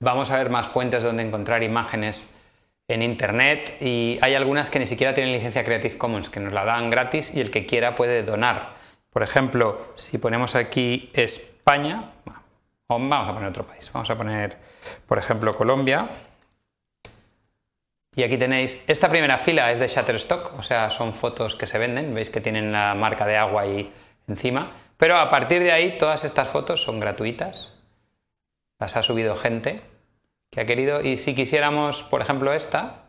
vamos a ver más fuentes donde encontrar imágenes en Internet y hay algunas que ni siquiera tienen licencia Creative Commons, que nos la dan gratis y el que quiera puede donar. Por ejemplo, si ponemos aquí España, vamos a poner otro país, vamos a poner, por ejemplo, Colombia. Y aquí tenéis, esta primera fila es de Shutterstock, o sea, son fotos que se venden, veis que tienen la marca de agua ahí encima, pero a partir de ahí todas estas fotos son gratuitas, las ha subido gente que ha querido y si quisiéramos, por ejemplo, esta,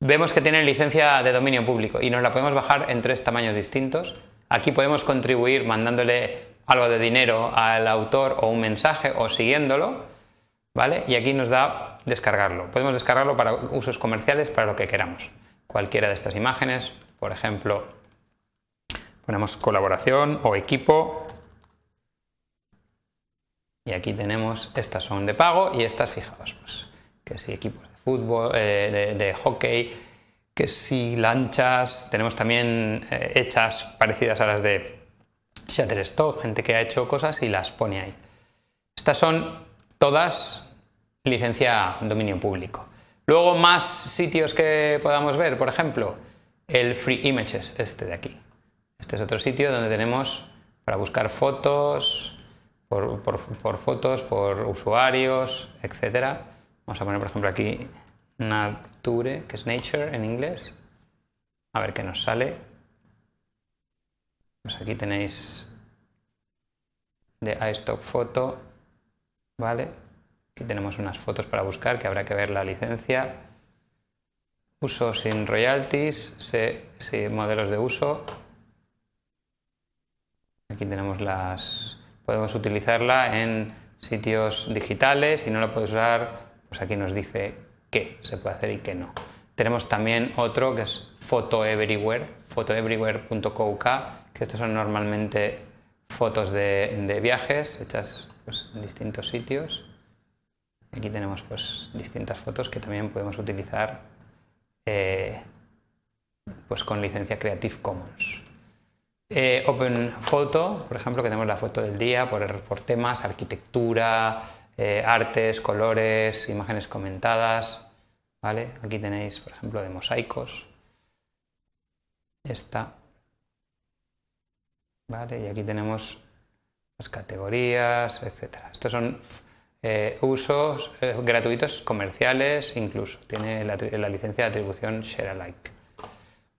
vemos que tiene licencia de dominio público y nos la podemos bajar en tres tamaños distintos. Aquí podemos contribuir mandándole algo de dinero al autor o un mensaje o siguiéndolo, ¿vale? Y aquí nos da descargarlo. Podemos descargarlo para usos comerciales, para lo que queramos. Cualquiera de estas imágenes, por ejemplo, ponemos colaboración o equipo y aquí tenemos, estas son de pago y estas, fijaos, pues, que si equipos de fútbol, eh, de, hockey, que si lanchas, tenemos también eh, hechas parecidas a las de Shutterstock, gente que ha hecho cosas y las pone ahí. Estas son todas licencia dominio público. Luego más sitios que podamos ver, por ejemplo, el Free Images, este de aquí. Este es otro sitio donde tenemos para buscar fotos, por, fotos, por usuarios, etc. Vamos a poner, por ejemplo, aquí Nature, que es Nature en inglés. A ver qué nos sale. Pues aquí tenéis de iStock Photo, ¿vale? Aquí tenemos unas fotos para buscar, que habrá que ver la licencia. Uso sin royalties, sí, modelos de uso. Aquí tenemos las podemos utilizarla en sitios digitales y no lo puedes usar, pues aquí nos dice qué se puede hacer y qué no. Tenemos también otro que es Photo Everywhere, photoeverywhere.co.uk, que estas son normalmente fotos de, viajes hechas pues, en distintos sitios. Aquí tenemos pues, distintas fotos que también podemos utilizar eh, pues, con licencia Creative Commons. Eh, Open Photo, por ejemplo, que tenemos la foto del día por, temas, arquitectura, eh, artes, colores, imágenes comentadas. ¿vale? Aquí tenéis, por ejemplo, de mosaicos. Esta. ¿Vale? Y aquí tenemos las categorías, etc. Estos son eh, usos gratuitos comerciales, incluso. Tiene la, la licencia de atribución Share Alike.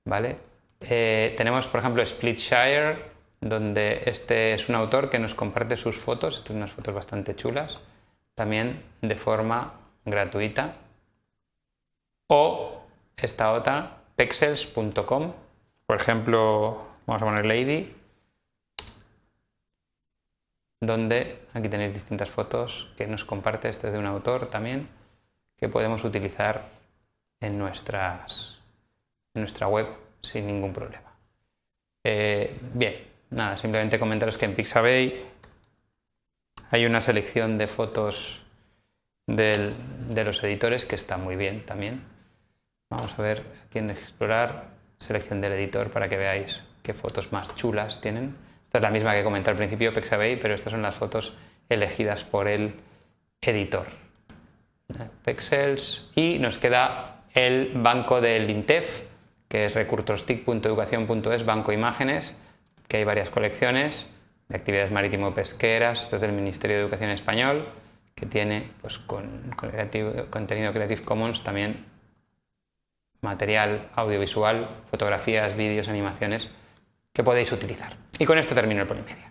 ¿Vale? Eh, tenemos, por ejemplo, Splitshire, donde este es un autor que nos comparte sus fotos, estas son unas fotos bastante chulas, también de forma gratuita. O esta otra, pexels.com, por ejemplo, vamos a poner Lady, donde aquí tenéis distintas fotos que nos comparte, este es de un autor también, que podemos utilizar en, nuestras, en nuestra web sin ningún problema. Eh, bien, nada, simplemente comentaros que en Pixabay hay una selección de fotos de los editores que está muy bien también. Vamos a ver aquí en explorar, selección del editor para que veáis qué fotos más chulas tienen. Esta es la misma que comenté al principio, Pixabay, pero estas son las fotos elegidas por el editor. Pexels y nos queda el banco del INTEF, que es recursostick.educación.es, Banco Imágenes, que hay varias colecciones de actividades marítimo-pesqueras, esto es del Ministerio de Educación Español, que tiene pues, con, contenido Creative Commons también material audiovisual, fotografías, vídeos, animaciones que podéis utilizar. Y con esto termino el Polimedia.